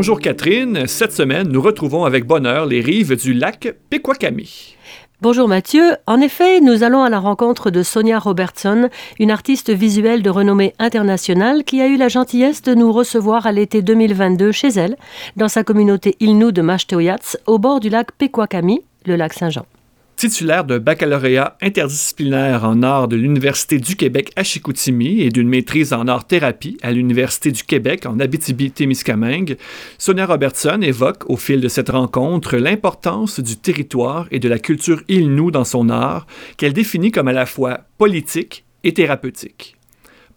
Bonjour Catherine, cette semaine nous retrouvons avec bonheur les rives du lac Pequakami. Bonjour Mathieu. En effet, nous allons à la rencontre de Sonia Robertson, une artiste visuelle de renommée internationale qui a eu la gentillesse de nous recevoir à l'été 2022 chez elle, dans sa communauté Ilnou de Mashtoyats, au bord du lac Pequakami, le lac Saint-Jean. Titulaire d'un baccalauréat interdisciplinaire en art de l'Université du Québec à Chicoutimi et d'une maîtrise en art-thérapie à l'Université du Québec en Abitibi-Témiscamingue, Sonia Robertson évoque au fil de cette rencontre l'importance du territoire et de la culture Ilnou dans son art, qu'elle définit comme à la fois politique et thérapeutique.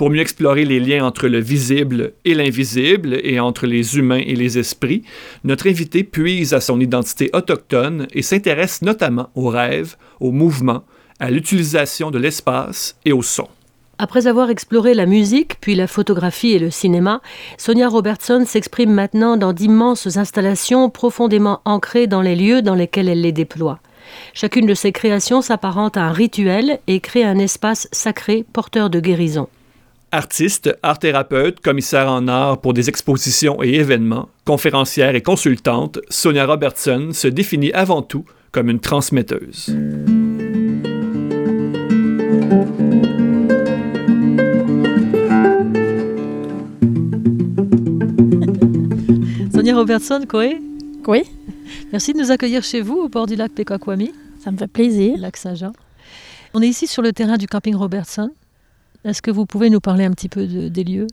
Pour mieux explorer les liens entre le visible et l'invisible et entre les humains et les esprits, notre invité puise à son identité autochtone et s'intéresse notamment aux rêves, aux mouvements, à l'utilisation de l'espace et au son. Après avoir exploré la musique, puis la photographie et le cinéma, Sonia Robertson s'exprime maintenant dans d'immenses installations profondément ancrées dans les lieux dans lesquels elle les déploie. Chacune de ses créations s'apparente à un rituel et crée un espace sacré porteur de guérison. Artiste, art-thérapeute, commissaire en art pour des expositions et événements, conférencière et consultante, Sonia Robertson se définit avant tout comme une transmetteuse. Sonia Robertson, quoi Oui. Merci de nous accueillir chez vous au bord du lac Pequaquami. Ça me fait plaisir. Lac Saint-Jean. On est ici sur le terrain du camping Robertson. Est-ce que vous pouvez nous parler un petit peu de, des lieux?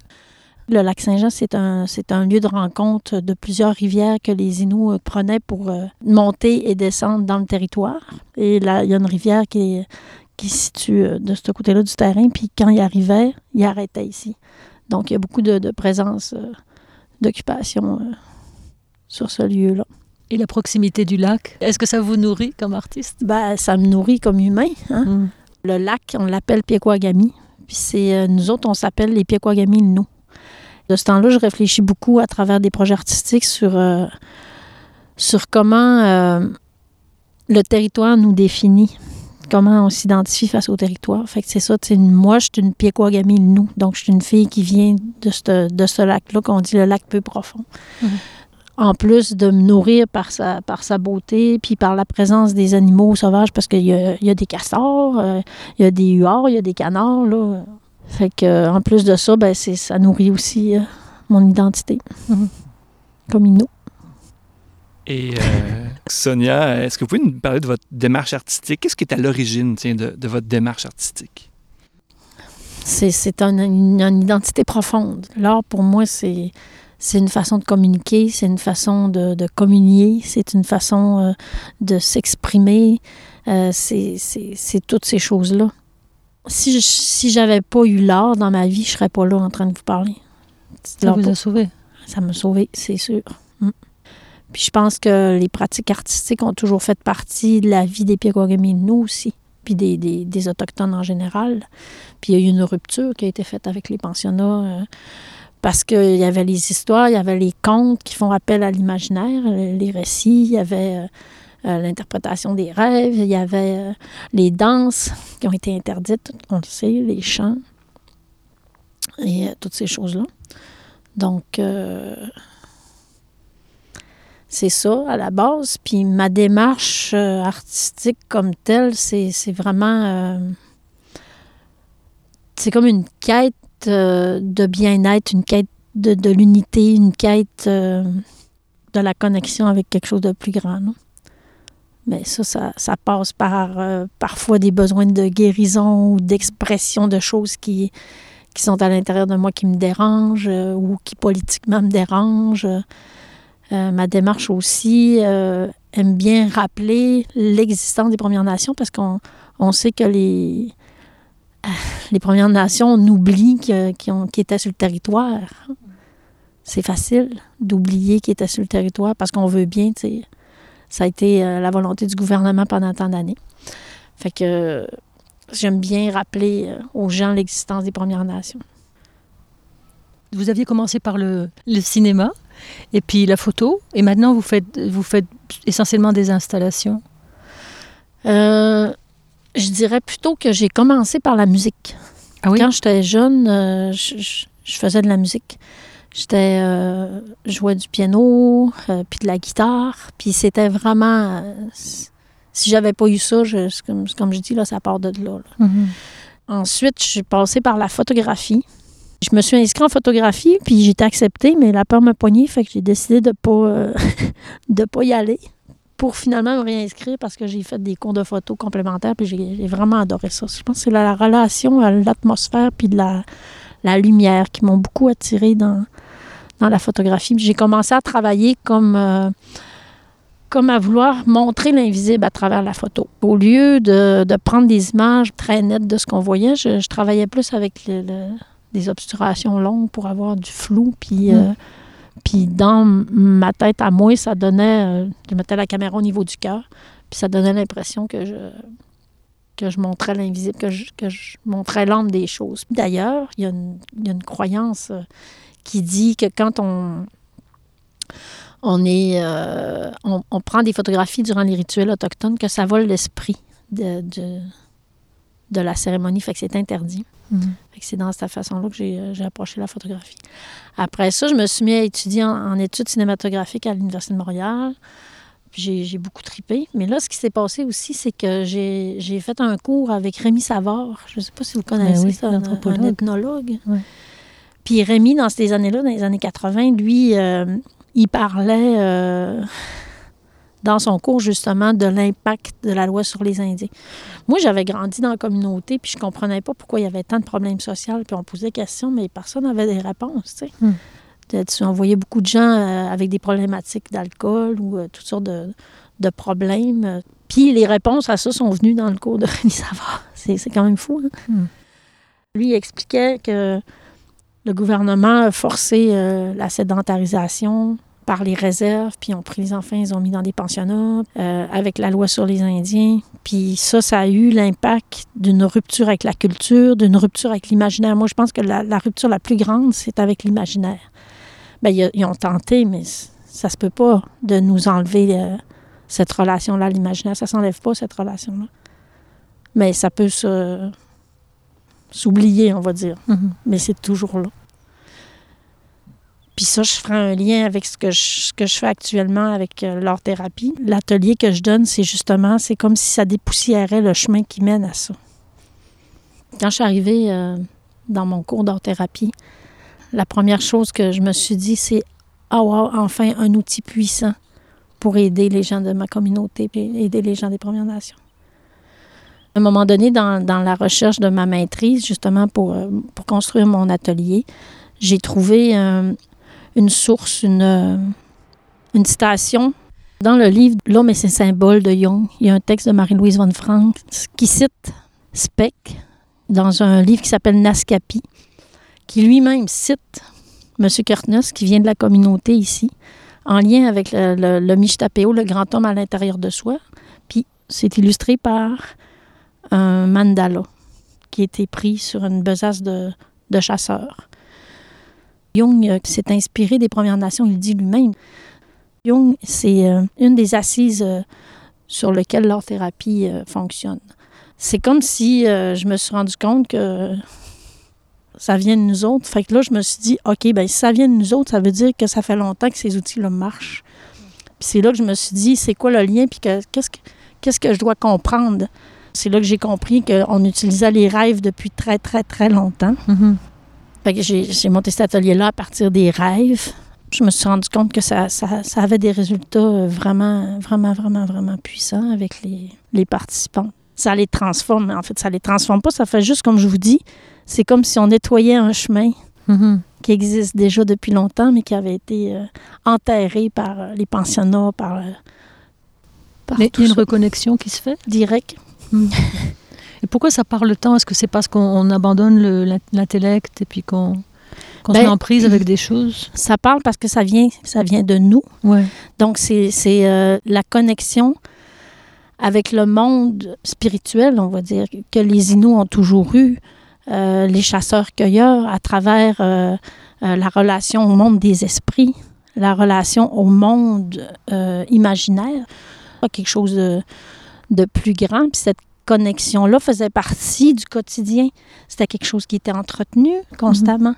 Le lac Saint-Jean, c'est un, c'est un lieu de rencontre de plusieurs rivières que les Inuits prenaient pour euh, monter et descendre dans le territoire. Et là, il y a une rivière qui, est, qui se situe euh, de ce côté-là du terrain. Puis quand il arrivait, il arrêtait ici. Donc, il y a beaucoup de, de présence euh, d'occupation euh, sur ce lieu-là. Et la proximité du lac, est-ce que ça vous nourrit comme artiste? Ben, ça me nourrit comme humain. Hein? Mm. Le lac, on l'appelle Piekouagami. Puis c'est euh, nous autres, on s'appelle les Piekouagami nous. De ce temps-là, je réfléchis beaucoup à travers des projets artistiques sur, euh, comment euh, le territoire nous définit, comment on s'identifie face au territoire. Fait que c'est ça, sais, moi, je suis une Piekouagami nous. Donc, je suis une fille qui vient de ce, de ce lac-là, qu'on dit le lac peu profond. Mhm. En plus de me nourrir par sa, par sa beauté, puis par la présence des animaux sauvages, parce qu'il y a, il y a des castors, euh, il y a des huards, il y a des canards, là. Fait que, euh, en plus de ça, ben, c'est, ça nourrit aussi euh, mon identité. Mhm. Comme Inou. Et euh, Sonia, est-ce que vous pouvez nous parler de votre démarche artistique? Qu'est-ce qui est à l'origine tiens, de, de votre démarche artistique? C'est, c'est un- une, une identité profonde. L'art, pour moi, c'est, c'est une façon de communiquer, c'est une façon de, de communier, c'est une façon euh, de s'exprimer. Euh, c'est, toutes ces choses-là. Si, je, si j'avais pas eu l'art dans ma vie, je serais pas là en train de vous parler. Ça vous a sauvé? ça m'a sauvé, c'est sûr. Mm. Puis je pense que les pratiques artistiques ont toujours fait partie de la vie des Piekouagami, nous aussi, puis des, des, des Autochtones en général. Puis il y a eu une rupture qui a été faite avec les pensionnats euh, parce qu'il y avait les histoires, il y avait les contes qui font appel à l'imaginaire, les récits, il y avait euh, euh, l'interprétation des rêves, il y avait euh, les danses qui ont été interdites, on le sait, les chants et toutes ces choses-là. Donc, c'est ça à la base. Puis ma démarche artistique comme telle, c'est vraiment... c'est comme une quête de bien-être, une quête de, l'unité, une quête euh, de la connexion avec quelque chose de plus grand. Mais ça, ça, passe par euh, parfois des besoins de guérison ou d'expression de choses qui, qui sont à l'intérieur de moi qui me dérangent euh, ou qui politiquement me dérangent. Euh, ma démarche aussi euh, aime bien rappeler l'existence des Premières Nations parce qu'on on sait que les, les Premières Nations, on oublie qu'ils qu'ils étaient sur le territoire. c'est facile d'oublier qu'il était sur le territoire parce qu'on veut bien, tu sais. Ça a été euh, la volonté du gouvernement pendant tant d'années. Fait que j'aime bien rappeler euh, aux gens l'existence des Premières Nations. Vous aviez commencé par le, le, cinéma et puis la photo, et maintenant vous faites, vous faites essentiellement des installations. Euh, je dirais plutôt que j'ai commencé par la musique. Ah oui? Quand j'étais jeune, euh, je, je, je, faisais de la musique. J'étais euh, jouais du piano, euh, puis de la guitare, puis c'était vraiment si j'avais pas eu ça, je, comme, comme je dis là, ça part de là. là. Mm -hmm. Ensuite, je suis passée par la photographie. Je me suis inscrite en photographie, puis j'ai été acceptée, mais la peur m'a poignée, fait que j'ai décidé de pas de pas y aller pour finalement me réinscrire parce que j'ai fait des cours de photo complémentaires, puis j'ai vraiment adoré ça. Je pense que c'est la, la, relation à l'atmosphère puis de la, la lumière qui m'ont beaucoup attirée dans, dans la photographie. J'ai commencé à travailler comme, euh, comme à vouloir montrer l'invisible à travers la photo. Au lieu de, de, prendre des images très nettes de ce qu'on voyait, je, je, travaillais plus avec le, le, des obturations longues pour avoir du flou, puis... Mm. Euh, puis dans ma tête à moi, ça donnait. Euh, je mettais la caméra au niveau du cœur, puis ça donnait l'impression que je, que je montrais l'invisible, que je, que je montrais l'âme des choses. D'ailleurs, il, il, y a une croyance euh, qui dit que quand on. On, est, euh, on, on, prend des photographies durant les rituels autochtones, que ça vole l'esprit de, de, de, la cérémonie, fait que c'est interdit. C'est dans cette façon-là que j'ai approché la photographie. Après ça, je me suis mis à étudier en, en études cinématographiques à l'Université de Montréal. J'ai beaucoup tripé. Mais là, ce qui s'est passé aussi, c'est que j'ai fait un cours avec Rémi Savard. Je ne sais pas si vous connaissez oui, ça, un, un, ethnologue. Puis Rémi, dans ces années-là, dans les années 80, lui, euh, il parlait euh, dans son cours justement de l'impact de la loi sur les Indiens. Moi, j'avais grandi dans la communauté, puis je comprenais pas pourquoi il y avait tant de problèmes sociaux, puis on posait des questions, mais personne n'avait des réponses, tu sais. Mm. On voyait beaucoup de gens euh, avec des problématiques d'alcool ou euh, toutes sortes de, de problèmes. Puis les réponses à ça sont venues dans le cours de Rémi Savard. C'est quand même fou. Hein? Mm. Lui, il expliquait que le gouvernement a forcé euh, la sédentarisation par les réserves, puis ont pris les enfants, ils ont mis dans des pensionnats, euh, avec la loi sur les Indiens. Puis ça, ça a eu l'impact d'une rupture avec la culture, d'une rupture avec l'imaginaire. Moi, je pense que la, la, rupture la plus grande, c'est avec l'imaginaire. Bien, ils, ils, ont tenté, mais ça se peut pas de nous enlever euh, cette relation-là l'imaginaire. Ça s'enlève pas, cette relation-là. Mais ça peut s'oublier, on va dire. Mm -hmm. Mais c'est toujours là. Puis ça, je ferai un lien avec ce que je, que je fais actuellement avec euh, l'art-thérapie. L'atelier que je donne, c'est justement, c'est comme si ça dépoussiérait le chemin qui mène à ça. Quand je suis arrivée euh, dans mon cours d'art-thérapie, la première chose que je me suis dit, c'est « Ah wow, enfin un outil puissant pour aider les gens de ma communauté et aider les gens des Premières Nations. » À un moment donné, dans, dans, la recherche de ma maîtrise, justement pour, euh, pour construire mon atelier, j'ai trouvé une source, une, une citation. Dans le livre L'homme et ses symboles de Jung, il y a un texte de Marie-Louise von Frank qui cite Speck dans un livre qui s'appelle Naskapi, qui lui-même cite M. Kertnes, qui vient de la communauté ici, en lien avec le, le, le le grand homme à l'intérieur de soi. Puis c'est illustré par un mandala qui a été pris sur une besace de, de chasseurs. Jung euh, s'est inspiré des Premières Nations, il dit lui-même. Jung, c'est euh, une des assises euh, sur lesquelles l'art-thérapie euh, fonctionne. C'est comme si je me suis rendu compte que ça vient de nous autres. Fait que là, je me suis dit, OK, ben si ça vient de nous autres, ça veut dire que ça fait longtemps que ces outils-là marchent. Puis c'est là que je me suis dit, c'est quoi le lien, puis qu'est-ce que, que je dois comprendre? C'est là que j'ai compris qu'on utilisait les rêves depuis très, très, très longtemps. Mm -hmm. Que j'ai monté cet atelier-là à partir des rêves. Je me suis rendu compte que ça, ça, ça, avait des résultats vraiment, vraiment, vraiment, vraiment puissants avec les, les participants. Ça les transforme. En fait, ça les transforme pas. Ça fait juste, comme je vous dis, c'est comme si on nettoyait un chemin mm -hmm. qui existe déjà depuis longtemps, mais qui avait été euh, enterré par euh, les pensionnats, par, euh, par mais il y a une reconnexion qui se fait? Direct. Mm. Et pourquoi ça part le temps? Est-ce que c'est parce qu'on abandonne l'intellect et puis qu'on... Qu'on Ben, en prise avec des choses? Ça parle parce que ça vient, ça vient de nous. Ouais. Donc, c'est c'est, euh, la connexion avec le monde spirituel, on va dire, que les Inuits ont toujours eu, euh, les chasseurs-cueilleurs, à travers euh, euh, la relation au monde des esprits, la relation au monde imaginaire, quelque chose de, de plus grand. Puis cette connexion-là faisait partie du quotidien. C'était quelque chose qui était entretenu constamment.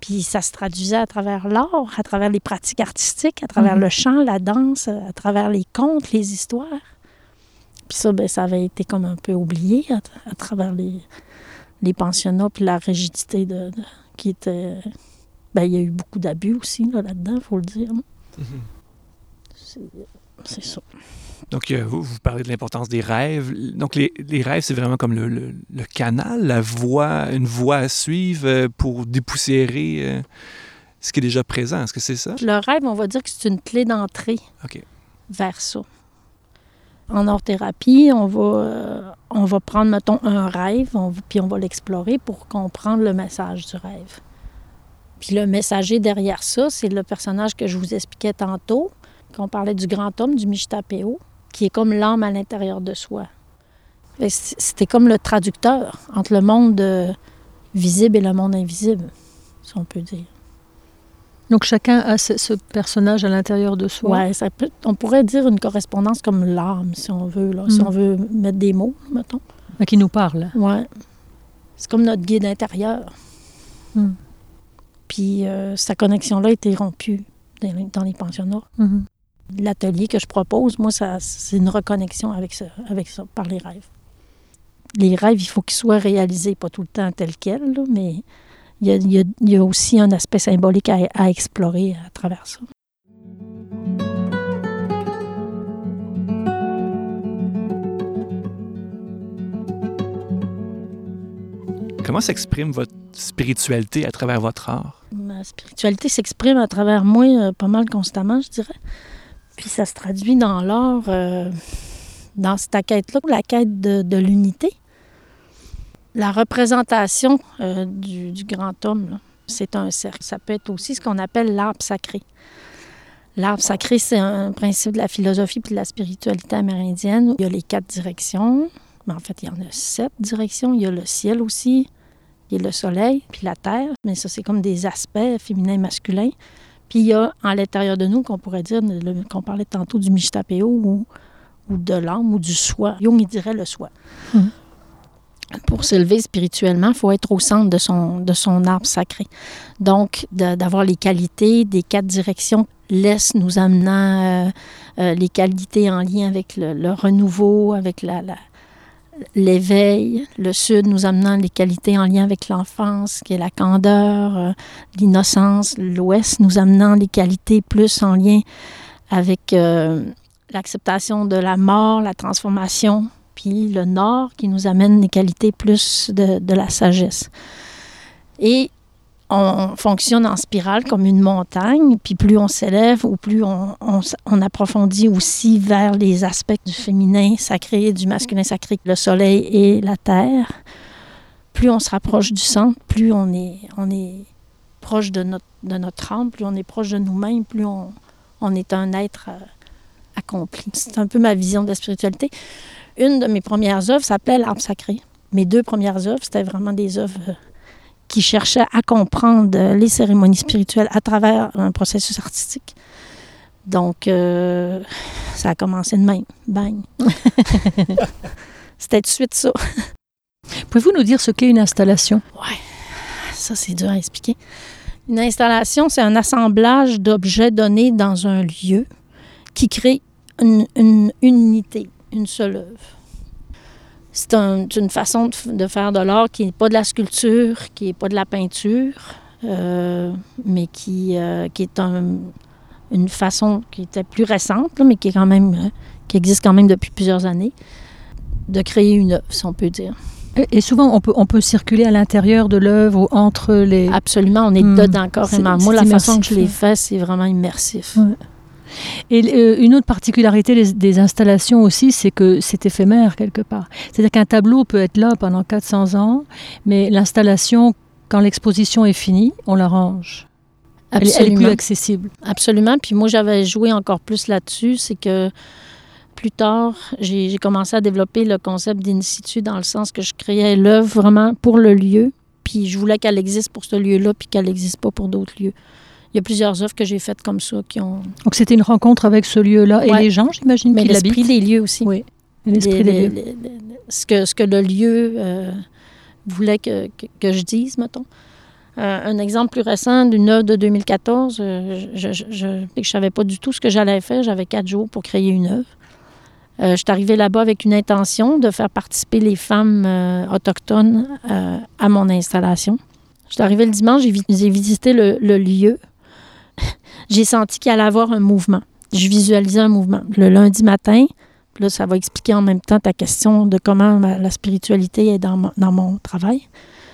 Puis ça se traduisait à travers l'art, à travers les pratiques artistiques, à travers Mhm. le chant, la danse, à travers les contes, les histoires. Puis ça, ben, ça avait été comme un peu oublié à, à travers les, les pensionnats, puis la rigidité de, de- qui était... Ben, il y a eu beaucoup d'abus aussi là, là-dedans, il faut le dire. C'est c'est ça. Donc, euh, vous, vous parlez de l'importance des rêves. Donc, les, les rêves, c'est vraiment comme le, le- le canal, la voie, une voie à suivre euh, pour dépoussiérer euh, ce qui est déjà présent. Est-ce que c'est ça? Le rêve, on va dire que c'est une clé d'entrée vers ça. En art-thérapie, on va, on va prendre, mettons, un rêve, on va- puis on va l'explorer pour comprendre le message du rêve. Puis le messager derrière ça, c'est le personnage que je vous expliquais tantôt, qu'on parlait du grand homme, du Mishtapeo, qui est comme l'âme à l'intérieur de soi. C'était comme le traducteur entre le monde euh, visible et le monde invisible, si on peut dire. Donc chacun a ce, personnage à l'intérieur de soi. Peut- on pourrait dire une correspondance comme l'âme, si on veut, là, si Mm. on veut mettre des mots, mettons. mais Qui nous parle. Ouais. C'est comme notre guide intérieur. Mm. Puis euh, sa connexion-là a été rompue dans les, dans les pensionnats. Mhm. L'atelier que je propose, moi, ça, c'est une reconnexion avec ça, avec ça, par les rêves. Les rêves, il faut qu'ils soient réalisés, pas tout le temps tels quels, là, mais il y, a, il y a- il y a aussi un aspect symbolique à, à explorer à travers ça. Comment s'exprime votre spiritualité à travers votre art? Ma spiritualité s'exprime à travers moi euh, pas mal constamment, je dirais. Puis ça se traduit dans l'art, euh, dans cette quête-là, la quête de, l'unité. La représentation euh, du, grand homme, c'est un cercle. Ça peut être aussi ce qu'on appelle l'arbre sacré. L'arbre sacré, c'est un principe de la philosophie puis de la spiritualité amérindienne. Il y a les quatre directions, mais en fait, il y en a sept directions. Il y a le ciel aussi, il y a le soleil, puis la terre, mais ça, c'est comme des aspects féminins et masculins. Puis il y a à l'intérieur de nous, qu'on pourrait dire, qu'on parlait tantôt du Mishtapeo ou, ou de l'âme ou du soi. Jung, il dirait le soi. Mhm. Pour s'élever spirituellement, il faut être au centre de son, de son arbre sacré. Donc, d'avoir les qualités des quatre directions laisse nous amenant euh, euh, les qualités en lien avec le, le renouveau, avec la- la, l'éveil, le sud nous amenant les qualités en lien avec l'enfance, qui est la candeur, euh, l'innocence, l'ouest nous amenant les qualités plus en lien avec euh, l'acceptation de la mort, la transformation, puis le nord qui nous amène les qualités plus de, de la sagesse. Et on fonctionne en spirale comme une montagne, puis plus on s'élève ou plus on, approfondit aussi vers les aspects du féminin sacré du masculin sacré, le soleil et la terre, plus on se rapproche du centre, plus on est, on est proche de notre, âme, plus on est proche de nous-mêmes, plus on, on est un être euh, accompli. C'est un peu ma vision de la spiritualité. Une de mes premières œuvres s'appelait L'arbre sacré. Mes deux premières œuvres, c'était vraiment des œuvres euh, qui cherchaient à comprendre les cérémonies spirituelles à travers un processus artistique. Donc, euh, ça a commencé de même. Bang. C'était tout de suite ça. Pouvez-vous nous dire ce qu'est une installation? Ça, c'est dur à expliquer. Une installation, c'est un assemblage d'objets donnés dans un lieu qui crée une, une unité, une seule œuvre. C'est un- c'est une façon de, de faire de l'art qui n'est pas de la sculpture, qui n'est pas de la peinture, euh, mais qui, euh, qui est un- une façon qui était plus récente, là, mais qui, est quand même, euh, qui existe quand même depuis plusieurs années, de créer une œuvre, si on peut dire. Et- souvent, on peut, on peut circuler à l'intérieur de l'œuvre ou entre les... Absolument, on est Hmm. dedans carrément. Moi, la façon que je l'ai hein. fait, c'est vraiment immersif. Ouais. Et euh, une autre particularité des, des installations aussi, c'est que c'est éphémère quelque part. C'est-à-dire qu'un tableau peut être là pendant 400 ans, mais l'installation quand l'exposition est finie, on la range. Elle, elle est Absolument. plus accessible. Absolument. Puis moi, j'avais joué encore plus là-dessus. C'est que plus tard, j'ai commencé à développer le concept d'in situ dans le sens que je créais l'œuvre vraiment pour le lieu. Puis je voulais qu'elle existe pour ce lieu-là, puis qu'elle n'existe pas pour d'autres lieux. Il y a plusieurs œuvres que j'ai faites comme ça qui ont. Donc c'était une rencontre avec ce lieu-là et les gens, j'imagine, Mais qui l'esprit des lieux aussi. Oui, L'esprit Les- des les- lieux. les- les- ce, que, ce que le lieu euh, voulait que, que, que je dise, mettons. Euh, un exemple plus récent d'une œuvre de 2014, euh, je ne savais pas du tout ce que j'allais faire. J'avais quatre jours pour créer une œuvre. Euh, je suis arrivée là-bas avec une intention de faire participer les femmes autochtones à mon installation. Je suis arrivée le dimanche, j'ai vi- j'ai visité le, le lieu. J'ai senti qu'il allait y avoir un mouvement. Je visualisais un mouvement. Le lundi matin, Là, ça va expliquer en même temps ta question de comment ma- la spiritualité est dans, mon- dans mon travail.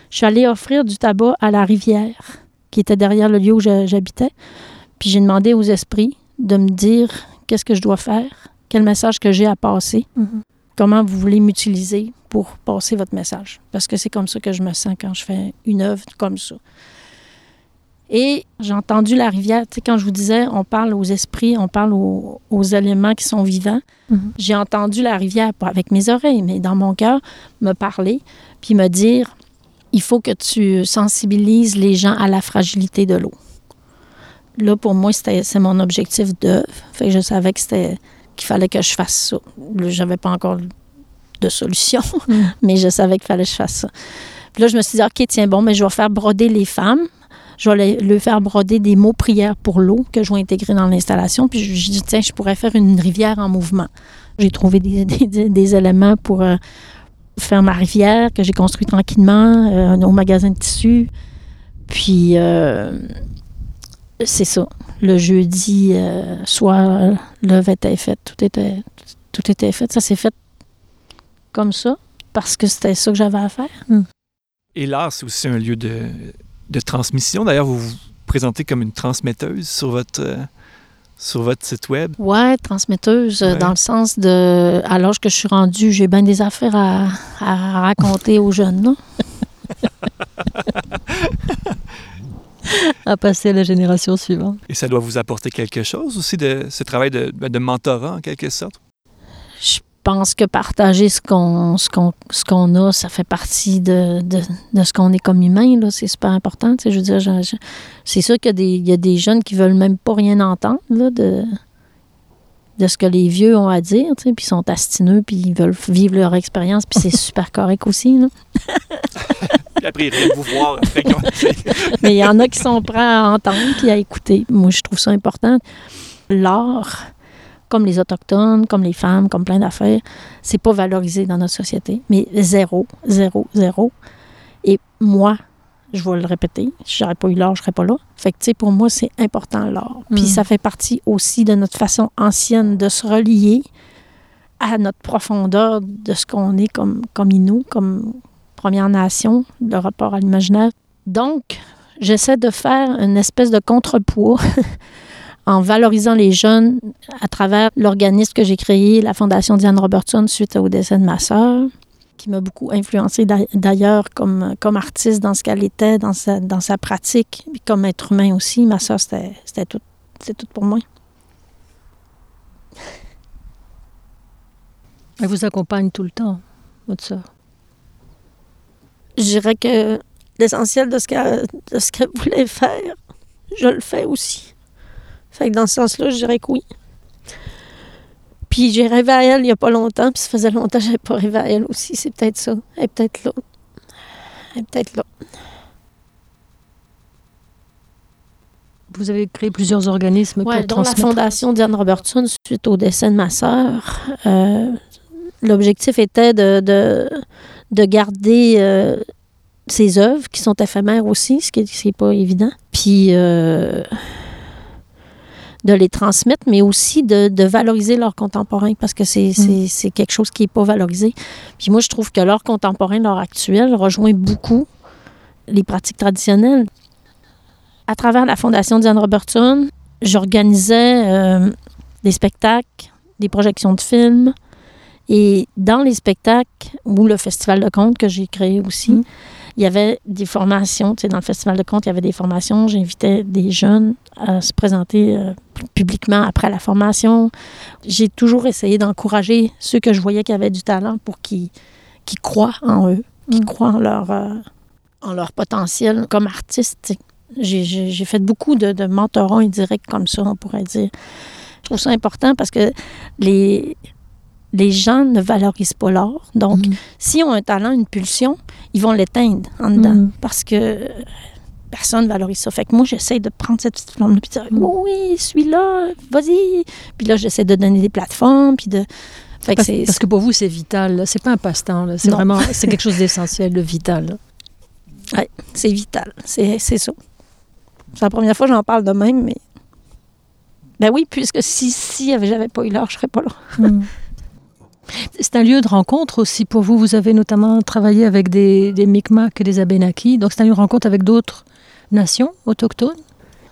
Je suis allée offrir du tabac à la rivière qui était derrière le lieu où j'habitais. Puis j'ai demandé aux esprits de me dire qu'est-ce que je dois faire, quel message que j'ai à passer, Mhm. comment vous voulez m'utiliser pour passer votre message. Parce que c'est comme ça que je me sens quand je fais une œuvre comme ça. Et j'ai entendu la rivière, tu sais, quand je vous disais, on parle aux esprits, on parle aux, aux éléments qui sont vivants. Mhm. J'ai entendu la rivière, pas avec mes oreilles, mais dans mon cœur, me parler, puis me dire, il faut que tu sensibilises les gens à la fragilité de l'eau. Là, pour moi, c'était, c'est mon objectif d'œuvre. Fait que je savais que c'était, qu'il fallait que je fasse ça. Là, j'avais pas encore de solution, Mm. mais je savais qu'il fallait que je fasse ça. Puis là, je me suis dit, OK, tiens, bon, mais je vais faire broder les femmes. Je vais leur faire broder des mots prières pour l'eau que je vais intégrer dans l'installation. Puis je, dis, tiens, je pourrais faire une rivière en mouvement. J'ai trouvé des, des- éléments pour euh, faire ma rivière que j'ai construit tranquillement euh, au magasin de tissus. Puis, euh, c'est ça. Le jeudi euh, soir, l'œuvre était faite. Tout était, tout était fait. Ça s'est fait comme ça parce que c'était ça que j'avais à faire. Et l'art, c'est aussi un lieu de, de transmission. D'ailleurs, vous vous présentez comme une transmetteuse sur votre, euh, sur votre site web. Ouais, transmetteuse, euh, Ouais. dans le sens de, à l'âge que je suis rendue, j'ai bien des affaires à, à raconter aux jeunes. là. À passer à la génération suivante. Et ça doit vous apporter quelque chose aussi, de ce travail de, ben, de mentorat, en quelque sorte? Je pense que partager ce qu'on ce qu'on ce qu'on a, ça fait partie de, de, de ce qu'on est comme humain. là. C'est super important. tu sais. Je veux dire, je- je- c'est sûr qu'il y, a des- il y a des jeunes qui veulent même pas rien entendre là, de, de ce que les vieux ont à dire, tu sais, puis ils sont astineux, puis ils veulent vivre leur expérience, puis c'est super correct aussi. là. Après, ils viennent vous voir. Mais il y en a qui sont prêts à entendre puis à écouter. Moi, je trouve ça important. L'art, comme les Autochtones, comme les femmes, comme plein d'affaires, c'est pas valorisé dans notre société. Mais zéro, zéro, zéro. Et moi, je vais le répéter, si j'aurais pas eu l'art, je serais pas là. Fait que, tu sais, pour moi, c'est important l'art. Puis Mm. ça fait partie aussi de notre façon ancienne de se relier à notre profondeur de ce qu'on est comme, comme Inou, comme Première Nation, le rapport à l'imaginaire. Donc, j'essaie de faire une espèce de contrepoids en valorisant les jeunes à travers l'organisme que j'ai créé, la Fondation Diane Robertson, suite au décès de ma sœur, qui m'a beaucoup influencé d'ailleurs comme, comme artiste dans ce qu'elle était, dans sa, dans sa pratique, puis comme être humain aussi. Ma sœur, c'était tout, c'était tout pour moi. Elle vous accompagne tout le temps, votre sœur? Je dirais que l'essentiel de ce qu'elle de ce qu'elle voulait faire, je le fais aussi. Fait que dans ce sens-là, je dirais que oui. Puis j'ai rêvé à elle il n'y a pas longtemps, puis ça faisait longtemps que je n'avais pas rêvé à elle aussi. C'est peut-être ça. Elle est peut-être là. Elle est peut-être là. Vous avez créé plusieurs organismes Ouais, pour dont la. Fondation Diane Robertson, suite au décès de ma sœur, euh, l'objectif était de, de, de garder euh, ses œuvres, qui sont éphémères aussi, ce qui n'est pas évident, puis euh, de les transmettre, mais aussi de, de valoriser l'art contemporain, parce que c'est c'est quelque chose qui n'est pas valorisé. Puis moi, je trouve que l'art contemporain, l'art actuel, rejoint beaucoup les pratiques traditionnelles à travers la Fondation Diane Robertson, j'organisais euh, des spectacles, des projections de films. Et dans les spectacles, ou le Festival de contes que j'ai créé aussi, Mm. il y avait des formations. Tu sais, dans le Festival de contes, il y avait des formations. J'invitais des jeunes à se présenter euh, publiquement après la formation. J'ai toujours essayé d'encourager ceux que je voyais qui avaient du talent pour qu'ils qu'ils croient en eux, qu'ils Mm. croient en leur, euh, en leur potentiel comme artiste. J'ai- fait beaucoup de, de mentorons indirects comme ça, on pourrait dire. Je trouve ça important parce que les, les gens ne valorisent pas l'art. Donc, Mhm. s'ils ont un talent, une pulsion, ils vont l'éteindre en dedans Mhm. parce que personne ne valorise ça. Fait que moi, j'essaie de prendre cette petite flamme-là puis de dire Mhm. oui, celui-là, vas-y. Puis là, j'essaie de donner des plateformes puis de. Fait Parce, que pour vous, c'est vital. C'est pas un passe-temps. C'est vraiment c'est quelque chose d'essentiel, de vital. là. C'est vital. C'est ça. C'est la première fois que j'en parle de même, mais. Ben oui, puisque si, si j'avais pas eu l'art, je serais pas là. C'est un lieu de rencontre aussi pour vous. Vous avez notamment travaillé avec des, des Mi'kmaq et des Abénakis. Donc, c'est un lieu de rencontre avec d'autres nations autochtones.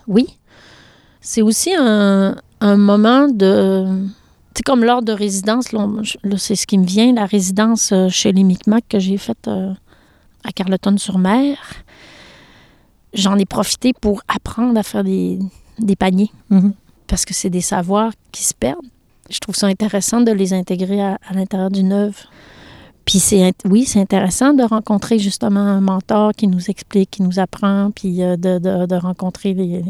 Oui. C'est aussi un, un moment de. C'est comme lors de résidence, là, là, c'est ce qui me vient, la résidence euh, chez les Micmacs que j'ai faite euh, à Carleton-sur-Mer. J'en ai profité pour apprendre à faire des, des paniers Mhm. parce que c'est des savoirs qui se perdent. Je trouve ça intéressant de les intégrer à, à l'intérieur d'une œuvre. Puis c'est oui, c'est intéressant de rencontrer justement un mentor qui nous explique, qui nous apprend, puis euh, de, de- de rencontrer les,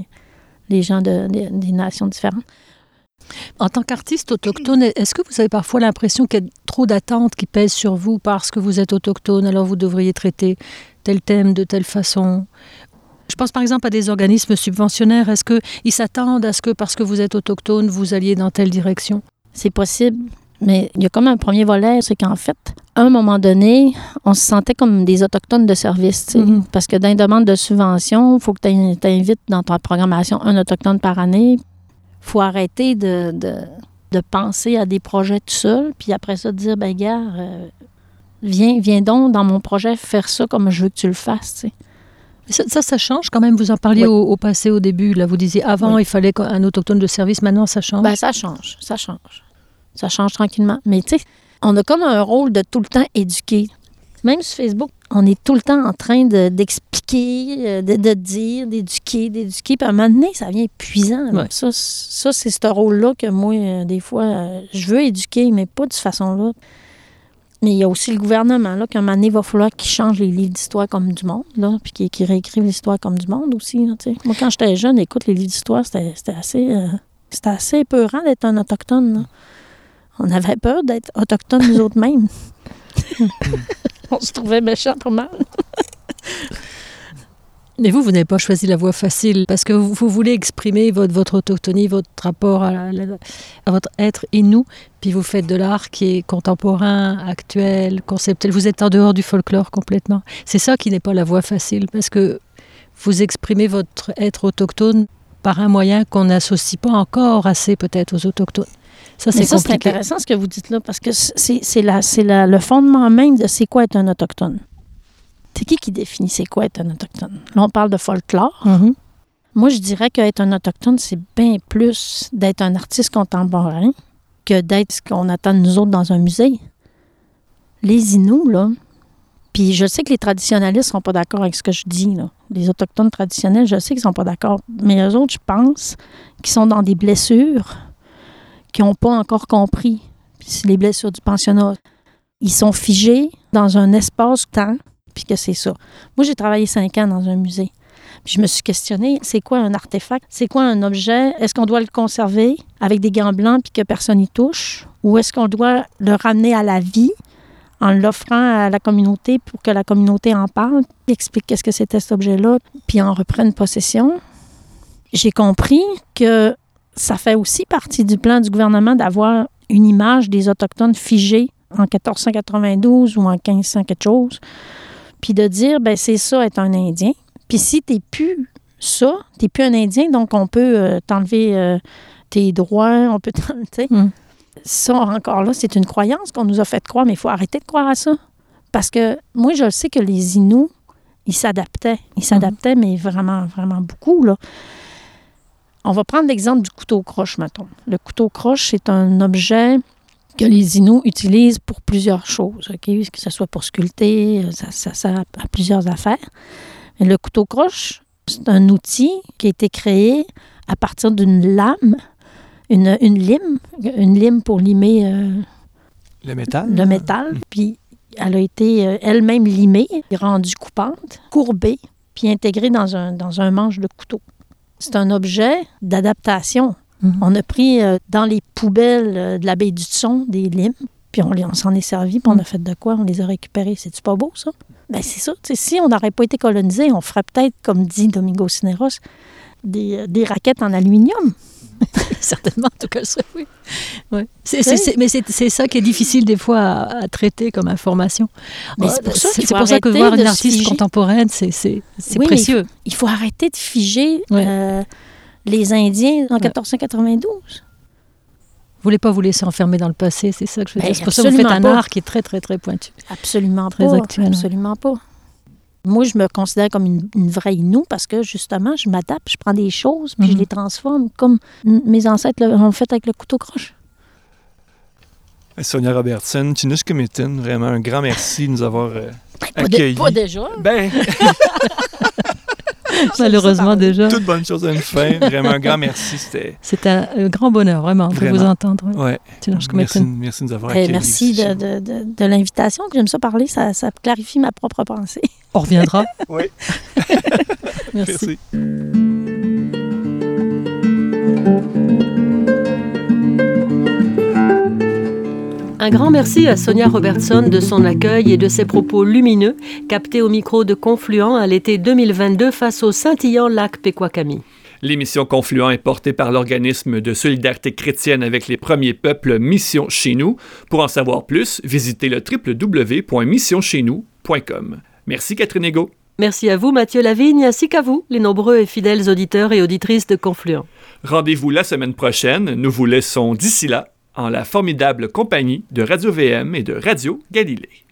les gens de, des- des nations différentes. En tant qu'artiste autochtone, est-ce que vous avez parfois l'impression qu'il y a trop d'attentes qui pèsent sur vous parce que vous êtes autochtone, alors vous devriez traiter tel thème de telle façon? Je pense par exemple à des organismes subventionnaires. Est-ce qu'ils s'attendent à ce que, parce que vous êtes autochtone, vous alliez dans telle direction? C'est possible, mais il y a comme un premier volet, c'est qu'en fait, à un moment donné, on se sentait comme des autochtones de service. Mhm. parce que dans les demandes de subvention, il faut que tu invites dans ta programmation un autochtone par année. faut arrêter de, de, de penser à des projets tout seul, puis après ça, dire, ben gars, euh, viens, viens donc dans mon projet faire ça comme je veux que tu le fasses, ça, ça, ça change quand même. Vous en parliez Oui. au, au passé, au début. Là, vous disiez avant, Oui. il fallait un autochtone de service. Maintenant, ça change. Ben, ça change, ça change. Ça change tranquillement. Mais tu sais, on a comme un rôle de tout le temps éduquer. Même sur Facebook, on est tout le temps en train de- d'expliquer, euh, de, de dire, d'éduquer, d'éduquer. Puis à un moment donné, ça devient épuisant. Ouais. Ça, ça c'est ce rôle-là que moi, euh, des fois, euh, je veux éduquer, mais pas de cette façon-là. Mais il y a aussi le gouvernement, là, qu'à un moment donné, il va falloir qu'il change les livres d'histoire comme du monde, là, puis qu'il réécrive l'histoire comme du monde aussi, là. Moi, quand j'étais jeune, écoute, les livres d'histoire, c'était c'était assez... euh, c'était assez épeurant d'être un autochtone. là. On avait peur d'être autochtone nous autres mêmes. On se trouvait méchants pas mal. Mais vous, vous n'avez pas choisi la voie facile parce que vous, vous voulez exprimer votre, votre autochtonie, votre rapport à, la- la- à votre être inou, puis vous faites de l'art qui est contemporain, actuel, conceptuel. Vous êtes en dehors du folklore complètement. C'est ça qui n'est pas la voie facile parce que vous exprimez votre être autochtone par un moyen qu'on n'associe pas encore assez peut-être aux autochtones. Ça, c'est ça, c'est compliqué. intéressant ce que vous dites là, parce que c'est le fondement même de c'est quoi être un autochtone. C'est qui qui définit c'est quoi être un autochtone? Là, on parle de folklore. Mhm. Moi, je dirais qu'être un autochtone, c'est bien plus d'être un artiste contemporain que d'être ce qu'on attend de nous autres dans un musée. Les Inuits, là, puis je sais que les traditionnalistes ne sont pas d'accord avec ce que je dis, là. Les autochtones traditionnels, je sais qu'ils sont pas d'accord. Mais eux autres, je pense qu'ils sont dans des blessures qu'ils n'ont pas encore compris. Les blessures du pensionnat. Ils sont figés dans un espace-temps, puis que c'est ça. Moi, j'ai travaillé cinq ans dans un musée. Puis je me suis questionnée, c'est quoi un artefact? C'est quoi un objet? Est-ce qu'on doit le conserver avec des gants blancs puis que personne n'y touche? Ou est-ce qu'on doit le ramener à la vie en l'offrant à la communauté pour que la communauté en parle, explique qu'est-ce que c'était cet objet-là, puis en reprenne possession? J'ai compris que ça fait aussi partie du plan du gouvernement d'avoir une image des Autochtones figée en 1492 ou en 1500 quelque chose, puis de dire, ben c'est ça être un Indien. Puis si t'es plus ça, t'es plus un Indien, donc on peut euh, t'enlever euh, tes droits, on peut t'enlever... Mm. Ça, encore là, c'est une croyance qu'on nous a fait croire, mais il faut arrêter de croire à ça. Parce que moi, je sais que les Inuits, ils s'adaptaient. Ils s'adaptaient, mais vraiment, vraiment beaucoup, là. On va prendre l'exemple du couteau croche, mettons. Le couteau croche, c'est un objet que les Inuits utilisent pour plusieurs choses? Que ce soit pour sculpter, ça, ça sert à, plusieurs affaires. Mais le couteau croche, c'est un outil qui a été créé à partir d'une lame, une, une, lime, une lime pour limer euh, le métal. Le métal. Puis elle a été euh, elle-même limée, rendue coupante, courbée, puis intégrée dans un, dans un manche de couteau. C'est un objet d'adaptation. Mhm. On a pris euh, dans les poubelles euh, de la baie du Son des limes, puis on, on s'en est servi, puis on a mhm. fait de quoi? On les a récupérés. C'est-tu pas beau, ça? Ben c'est ça. si on n'aurait pas été colonisé, on ferait peut-être, comme dit Domingo Cineros, des, des raquettes en aluminium. Certainement, en tout cas, oui. Ouais. mais c'est ça qui est difficile des fois à, traiter comme information. c'est pour ça, pour ça que voir une artiste contemporaine, c'est précieux. Il faut, arrêter de figer euh, les Indiens en 1492. Vous voulez pas vous laisser enfermer dans le passé, c'est ça que je veux ben, dire. C'est pour ça que vous faites un art qui est très, très, très pointu. Absolument très pas. Actuel. Absolument pas. Moi, je me considère comme une, vraie Inou parce que justement, je m'adapte, je prends des choses, puis je mhm. les transforme comme mes ancêtres l'ont fait avec le couteau croche. Sonia Robertson, Chinushkamitin, vraiment un grand merci de nous avoir euh, accueillis. Pas, déjà. Ben. Malheureusement déjà. Toute bonne chose à une fin. Vraiment un grand merci. C'était un grand bonheur, vraiment, de vous entendre. Ouais. Merci, merci de nous avoir accueillis. Merci de, de, de, de l'invitation. J'aime ça parler, ça, ça clarifie ma propre pensée. On reviendra. oui. merci. Un grand merci à Sonia Robertson de son accueil et de ses propos lumineux captés au micro de Confluent à l'été 2022 face au scintillant lac Pequacami. L'émission Confluent est portée par l'organisme de solidarité chrétienne avec les premiers peuples Mission Chez Nous. Pour en savoir plus, visitez le www.missioncheznous.com. Merci Catherine Ego. Merci à vous Mathieu Lavigne ainsi qu'à vous, les nombreux et fidèles auditeurs et auditrices de Confluent. Rendez-vous la semaine prochaine. Nous vous laissons d'ici là en la formidable compagnie de Radio VM et de Radio Galilée.